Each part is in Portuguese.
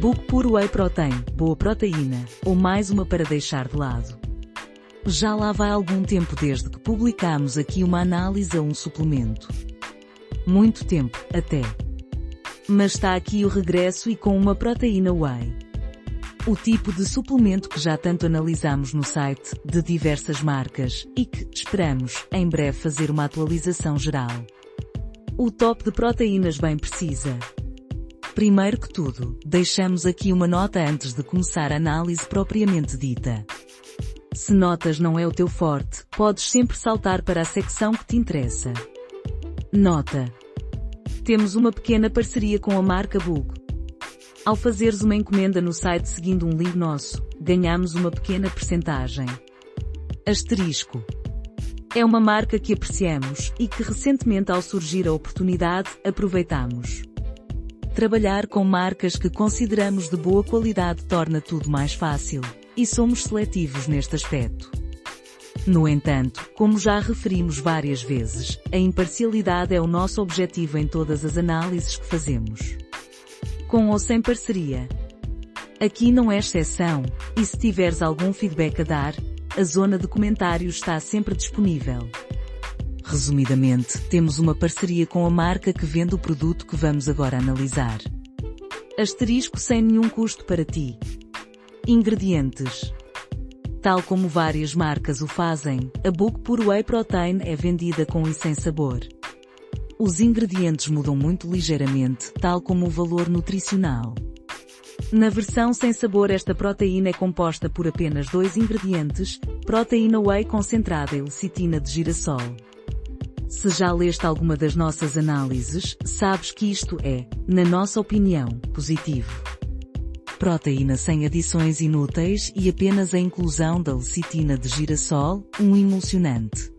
Book Puro Whey Protein, boa proteína, ou mais uma para deixar de lado. Já lá vai algum tempo desde que publicamos aqui uma análise a um suplemento. Muito tempo, até. Mas está aqui o regresso e com uma proteína whey. O tipo de suplemento que já tanto analisamos no site, de diversas marcas, e que, esperamos, em breve fazer uma atualização geral. O top de proteínas bem precisa. Primeiro que tudo, deixamos aqui uma nota antes de começar a análise propriamente dita. Se notas não é o teu forte, podes sempre saltar para a secção que te interessa. Nota. Temos uma pequena parceria com a marca Bug. Ao fazeres uma encomenda no site seguindo um link nosso, ganhamos uma pequena percentagem. Asterisco. É uma marca que apreciamos e que recentemente ao surgir a oportunidade, aproveitamos. Trabalhar com marcas que consideramos de boa qualidade torna tudo mais fácil, e somos seletivos neste aspecto. No entanto, como já referimos várias vezes, a imparcialidade é o nosso objetivo em todas as análises que fazemos. Com ou sem parceria. Aqui não é exceção, e se tiveres algum feedback a dar, a zona de comentários está sempre disponível. Resumidamente, temos uma parceria com a marca que vende o produto que vamos agora analisar. Asterisco sem nenhum custo para ti. Ingredientes. Tal como várias marcas o fazem, a Book Puro Whey Protein é vendida com e sem sabor. Os ingredientes mudam muito ligeiramente, tal como o valor nutricional. Na versão sem sabor esta proteína é composta por apenas dois ingredientes, proteína whey concentrada e lecitina de girassol. Se já leste alguma das nossas análises, sabes que isto é, na nossa opinião, positivo. Proteína sem adições inúteis e apenas a inclusão da lecitina de girassol, um emulsionante.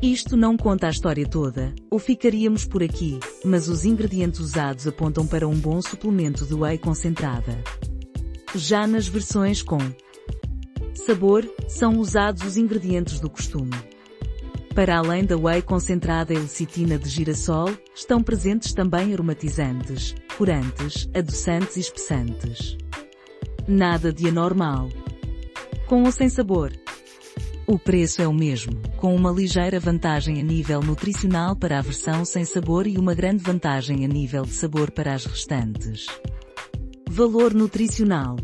Isto não conta a história toda, ou ficaríamos por aqui, mas os ingredientes usados apontam para um bom suplemento de whey concentrada. Já nas versões com sabor, são usados os ingredientes do costume. Para além da whey concentrada e lecitina de girassol, estão presentes também aromatizantes, corantes, adoçantes e espessantes. Nada de anormal. Com ou sem sabor. O preço é o mesmo, com uma ligeira vantagem a nível nutricional para a versão sem sabor e uma grande vantagem a nível de sabor para as restantes. Valor nutricional.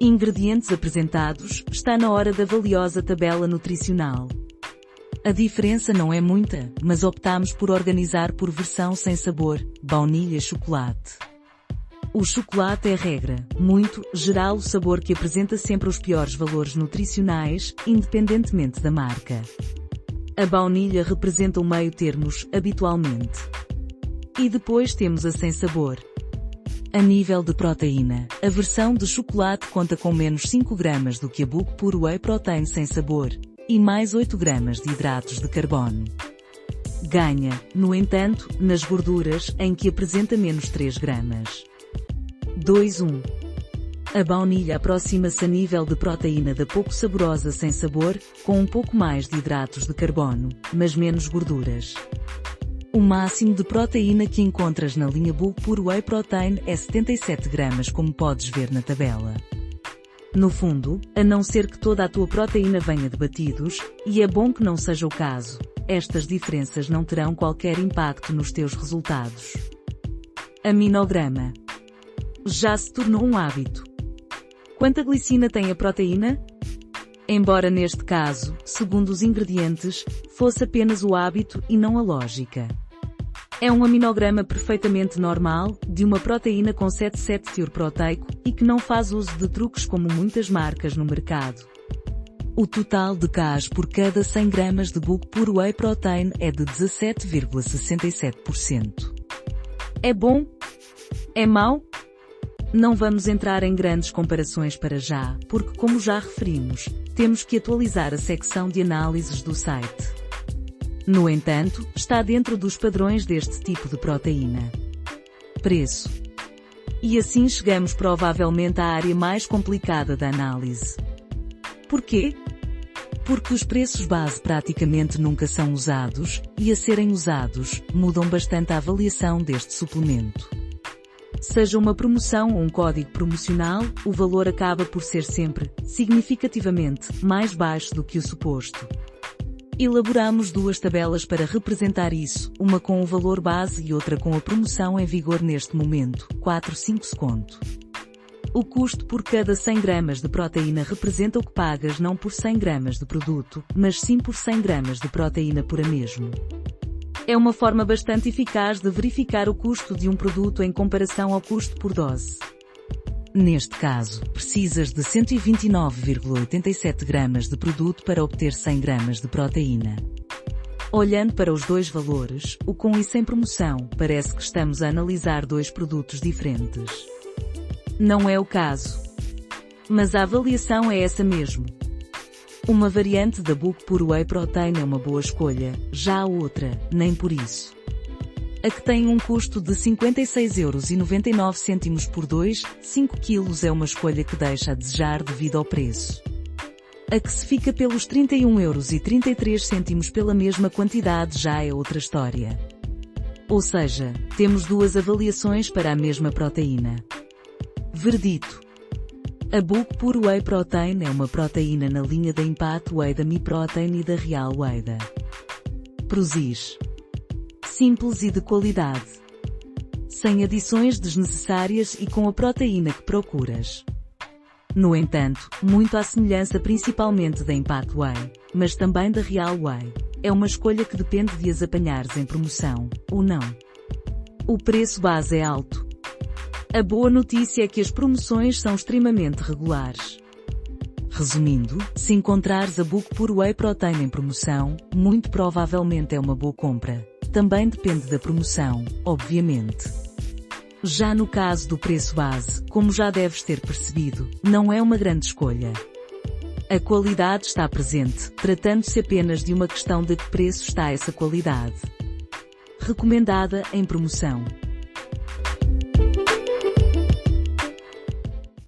Ingredientes apresentados, está na hora da valiosa tabela nutricional. A diferença não é muita, mas optamos por organizar por versão sem sabor, baunilha chocolate. O chocolate é regra, muito, geral o sabor que apresenta sempre os piores valores nutricionais, independentemente da marca. A baunilha representa o meio termos, habitualmente. E depois temos a sem sabor. A nível de proteína, a versão de chocolate conta com menos 5 gramas do que a Book Puro Whey Protein sem sabor, e mais 8 gramas de hidratos de carbono. Ganha, no entanto, nas gorduras, em que apresenta menos 3 gramas. 2-1. A baunilha aproxima-se a nível de proteína da pouco saborosa sem sabor, com um pouco mais de hidratos de carbono, mas menos gorduras. O máximo de proteína que encontras na linha Bulk Pure Whey Protein é 77 gramas como podes ver na tabela. No fundo, a não ser que toda a tua proteína venha de batidos, e é bom que não seja o caso, estas diferenças não terão qualquer impacto nos teus resultados. Aminograma. Já se tornou um hábito. Quanta glicina tem a proteína? Embora neste caso, segundo os ingredientes, fosse apenas o hábito e não a lógica. É um aminograma perfeitamente normal, de uma proteína com 7,7 teor proteico, e que não faz uso de truques como muitas marcas no mercado. O total de Ks por cada 100 gramas de bulk puro whey protein é de 17,67%. É bom? É mau? Não vamos entrar em grandes comparações para já, porque como já referimos, temos que atualizar a secção de análises do site. No entanto, está dentro dos padrões deste tipo de proteína. Preço. E assim chegamos provavelmente à área mais complicada da análise. Porquê? Porque os preços base praticamente nunca são usados, e a serem usados, mudam bastante a avaliação deste suplemento. Seja uma promoção ou um código promocional, o valor acaba por ser sempre, significativamente, mais baixo do que o suposto. Elaboramos duas tabelas para representar isso, uma com o valor base e outra com a promoção em vigor neste momento, 4,5 conto. O custo por cada 100 gramas de proteína representa o que pagas não por 100 gramas de produto, mas sim por 100 gramas de proteína pura mesmo. É uma forma bastante eficaz de verificar o custo de um produto em comparação ao custo por dose. Neste caso, precisas de 129,87 gramas de produto para obter 100 gramas de proteína. Olhando para os dois valores, o com e sem promoção, parece que estamos a analisar dois produtos diferentes. Não é o caso. Mas a avaliação é essa mesmo. Uma variante da Book Pure Whey Protein é uma boa escolha, já a outra, nem por isso. A que tem um custo de 56,99€ euros por 2, 5 kg é uma escolha que deixa a desejar devido ao preço. A que se fica pelos 31,33€ euros pela mesma quantidade já é outra história. Ou seja, temos duas avaliações para a mesma proteína. Verdito. A Book Pure Whey Protein é uma proteína na linha da Impact Whey da Mi Protein e da Real Whey da Prozis simples e de qualidade. Sem adições desnecessárias e com a proteína que procuras. No entanto, muito à semelhança principalmente da Impact Whey, mas também da Real Whey, é uma escolha que depende de as apanhares em promoção, ou não. O preço base é alto. A boa notícia é que as promoções são extremamente regulares. Resumindo, se encontrares a Book por Whey Protein em promoção, muito provavelmente é uma boa compra. Também depende da promoção, obviamente. Já no caso do preço base, como já deves ter percebido, não é uma grande escolha. A qualidade está presente, tratando-se apenas de uma questão de que preço está essa qualidade. Recomendada em promoção.